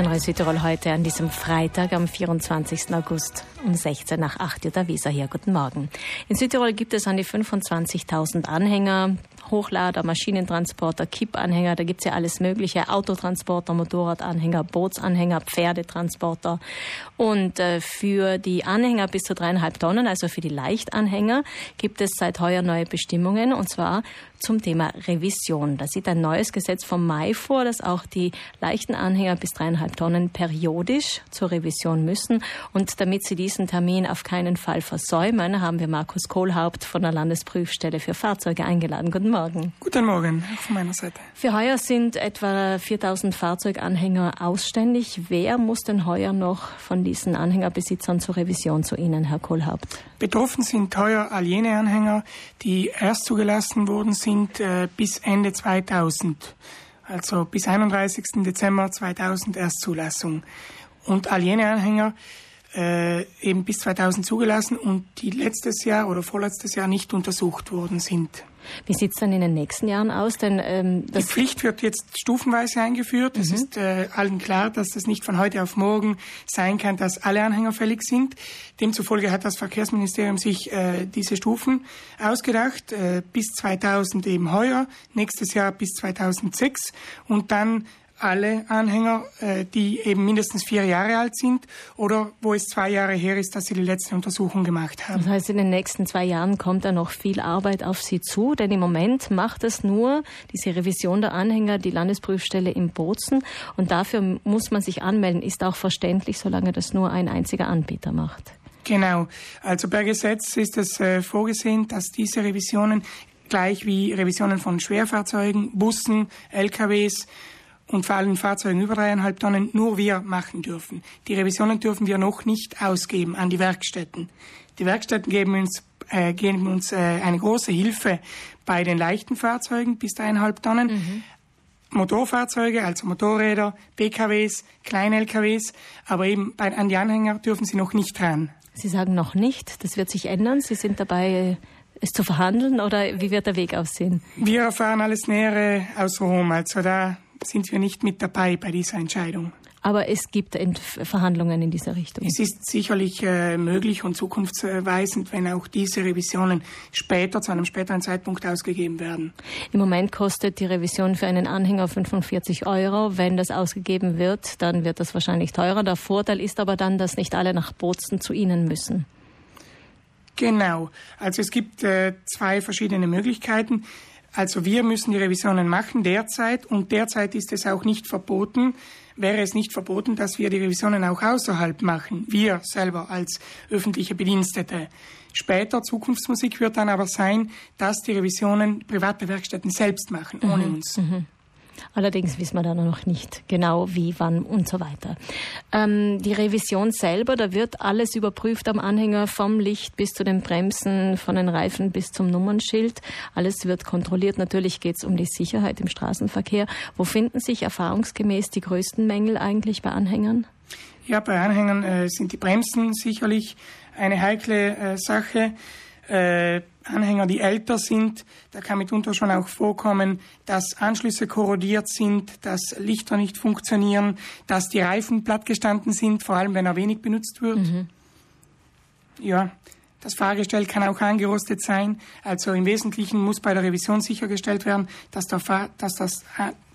Tonre Südtirol heute an diesem Freitag am 24. August um 16 nach 8 Uhr der Weser hier. Guten Morgen. In Südtirol gibt es an die 25.000 Anhänger, Hochlader, Maschinentransporter, Kippanhänger, da gibt's ja alles mögliche, Autotransporter, Motorradanhänger, Bootsanhänger, Pferdetransporter. Und äh, für die Anhänger bis zu dreieinhalb Tonnen, also für die Leichtanhänger, gibt es seit heuer neue Bestimmungen und zwar zum Thema Revision. Da sieht ein neues Gesetz vom Mai vor, dass auch die leichten Anhänger bis dreieinhalb Tonnen periodisch zur Revision müssen. Und damit sie diesen Termin auf keinen Fall versäumen, haben wir Markus Kohlhaupt von der Landesprüfstelle für Fahrzeuge eingeladen. Guten Morgen. Guten Morgen, auch von meiner Seite. Für heuer sind etwa 4000 Fahrzeuganhänger ausständig. Wer muss denn heuer noch von diesen Anhängerbesitzern zur Revision zu Ihnen, Herr Kohlhaupt? Betroffen sind heuer all jene Anhänger, die erst zugelassen worden sind sind äh, bis Ende 2000, also bis 31. Dezember 2000 Erstzulassung. Und all jene Anhänger äh, eben bis 2000 zugelassen und die letztes Jahr oder vorletztes Jahr nicht untersucht worden sind. Wie sieht es dann in den nächsten Jahren aus? Denn, ähm, die Pflicht wird jetzt stufenweise eingeführt. Es mhm. ist äh, allen klar, dass das nicht von heute auf morgen sein kann, dass alle Anhänger fällig sind. Demzufolge hat das Verkehrsministerium sich äh, diese Stufen ausgedacht, äh, bis 2000 eben heuer, nächstes Jahr bis 2006 und dann alle Anhänger, äh, die eben mindestens vier Jahre alt sind oder wo es zwei Jahre her ist, dass sie die letzte Untersuchung gemacht haben. Das heißt, in den nächsten zwei Jahren kommt da noch viel Arbeit auf Sie zu, denn im Moment macht es nur diese Revision der Anhänger die Landesprüfstelle in Bozen und dafür muss man sich anmelden. Ist auch verständlich, solange das nur ein einziger Anbieter macht. Genau. Also per Gesetz ist es äh, vorgesehen, dass diese Revisionen gleich wie Revisionen von Schwerfahrzeugen, Bussen, LKWs und vor allem Fahrzeugen über dreieinhalb Tonnen nur wir machen dürfen. Die Revisionen dürfen wir noch nicht ausgeben an die Werkstätten. Die Werkstätten geben uns, äh, geben uns äh, eine große Hilfe bei den leichten Fahrzeugen bis dreieinhalb Tonnen. Mhm. Motorfahrzeuge, also Motorräder, PKWs, Klein-LKWs, aber eben bei, an die Anhänger dürfen sie noch nicht ran. Sie sagen noch nicht, das wird sich ändern. Sie sind dabei, es zu verhandeln oder wie wird der Weg aussehen? Wir erfahren alles Nähere aus Rom, also da sind wir nicht mit dabei bei dieser Entscheidung. Aber es gibt Verhandlungen in dieser Richtung. Es ist sicherlich äh, möglich und zukunftsweisend, wenn auch diese Revisionen später, zu einem späteren Zeitpunkt ausgegeben werden. Im Moment kostet die Revision für einen Anhänger 45 Euro. Wenn das ausgegeben wird, dann wird das wahrscheinlich teurer. Der Vorteil ist aber dann, dass nicht alle nach Bozen zu Ihnen müssen. Genau. Also es gibt äh, zwei verschiedene Möglichkeiten. Also wir müssen die Revisionen machen derzeit und derzeit ist es auch nicht verboten, wäre es nicht verboten, dass wir die Revisionen auch außerhalb machen, wir selber als öffentliche Bedienstete. Später Zukunftsmusik wird dann aber sein, dass die Revisionen private Werkstätten selbst machen, ohne mhm. uns. Mhm. Allerdings wissen wir dann noch nicht genau, wie, wann und so weiter. Ähm, die Revision selber, da wird alles überprüft am Anhänger, vom Licht bis zu den Bremsen, von den Reifen bis zum Nummernschild. Alles wird kontrolliert. Natürlich geht es um die Sicherheit im Straßenverkehr. Wo finden sich erfahrungsgemäß die größten Mängel eigentlich bei Anhängern? Ja, bei Anhängern äh, sind die Bremsen sicherlich eine heikle äh, Sache. Äh, Anhänger, die älter sind. Da kann mitunter schon auch vorkommen, dass Anschlüsse korrodiert sind, dass Lichter nicht funktionieren, dass die Reifen plattgestanden sind, vor allem wenn er wenig benutzt wird. Mhm. Ja, das Fahrgestell kann auch angerostet sein. Also im Wesentlichen muss bei der Revision sichergestellt werden, dass, der dass das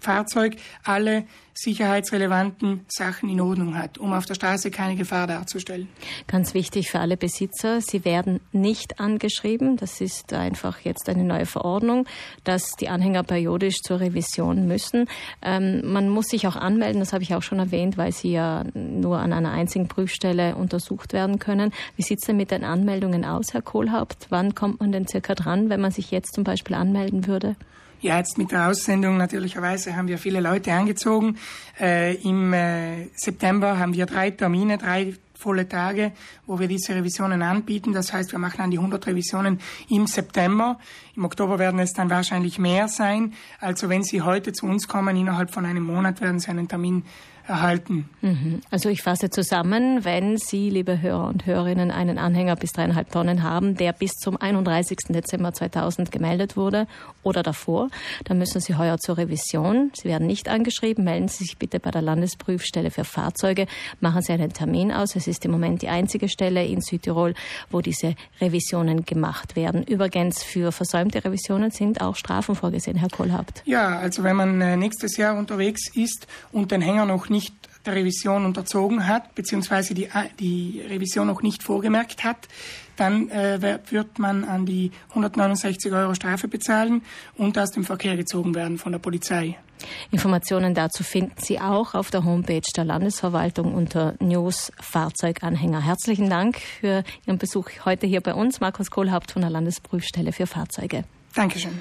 Fahrzeug alle sicherheitsrelevanten Sachen in Ordnung hat, um auf der Straße keine Gefahr darzustellen. Ganz wichtig für alle Besitzer, sie werden nicht angeschrieben. Das ist einfach jetzt eine neue Verordnung, dass die Anhänger periodisch zur Revision müssen. Ähm, man muss sich auch anmelden, das habe ich auch schon erwähnt, weil sie ja nur an einer einzigen Prüfstelle untersucht werden können. Wie sieht es denn mit den Anmeldungen aus, Herr Kohlhaupt? Wann kommt man denn circa dran, wenn man sich jetzt zum Beispiel anmelden würde? Ja, jetzt mit der Aussendung natürlicherweise haben wir viele Leute angezogen. Äh, Im äh, September haben wir drei Termine, drei volle Tage, wo wir diese Revisionen anbieten. Das heißt, wir machen an die 100 Revisionen im September. Im Oktober werden es dann wahrscheinlich mehr sein. Also wenn Sie heute zu uns kommen, innerhalb von einem Monat werden Sie einen Termin erhalten. Mhm. Also ich fasse zusammen, wenn Sie, liebe Hörer und Hörerinnen, einen Anhänger bis dreieinhalb Tonnen haben, der bis zum 31. Dezember 2000 gemeldet wurde oder davor, dann müssen Sie heuer zur Revision. Sie werden nicht angeschrieben. Melden Sie sich bitte bei der Landesprüfstelle für Fahrzeuge. Machen Sie einen Termin aus. Es ist im Moment die einzige Stelle in Südtirol, wo diese Revisionen gemacht werden. Übrigens für versäumte Revisionen sind auch Strafen vorgesehen, Herr Kohlhaupt. Ja, also wenn man äh, nächstes Jahr unterwegs ist und den Hänger noch nicht der Revision unterzogen hat, beziehungsweise die, äh, die Revision noch nicht vorgemerkt hat, dann äh, wird man an die 169 Euro Strafe bezahlen und aus dem Verkehr gezogen werden von der Polizei. Informationen dazu finden Sie auch auf der Homepage der Landesverwaltung unter News Fahrzeuganhänger. Herzlichen Dank für Ihren Besuch heute hier bei uns, Markus Kohlhaupt von der Landesprüfstelle für Fahrzeuge. Dankeschön.